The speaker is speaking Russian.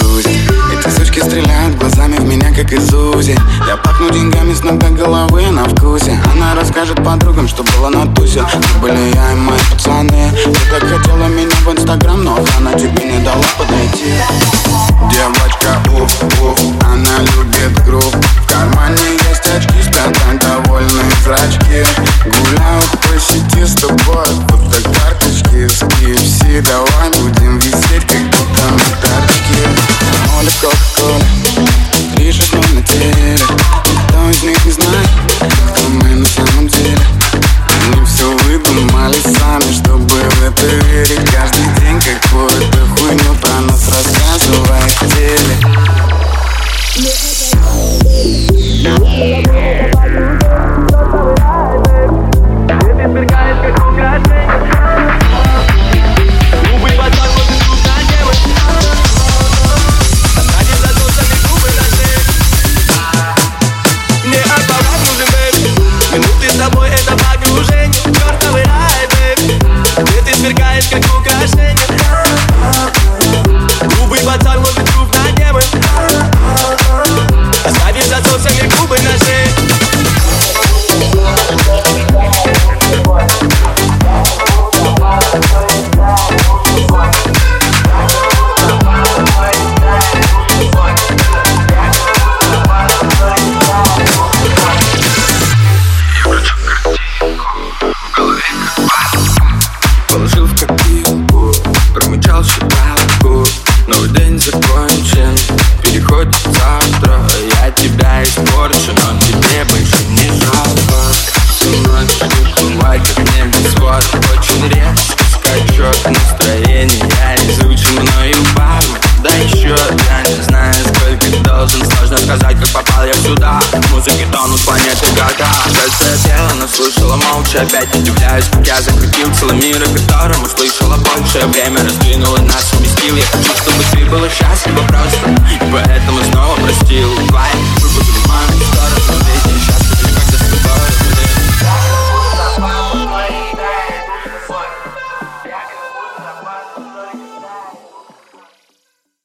джакузи Эти сучки стреляют глазами в меня, как из УЗИ. Я пахну деньгами с ног до головы на вкусе. Она расскажет подругам, что было на тусе. Тут были я и мои пацаны. Ты так хотела меня в инстаграм, но она тебе не дала подойти. Девочка, уф, уф, она любит грув В кармане есть очки Let's go, go. one trip. Музыке тонут планеты года пела, но слушала молча. Опять удивляюсь, как я закрутил целый мир О котором услышала больше. Время раздвинуло нас, уместил Я хочу, чтобы ты была счастлива просто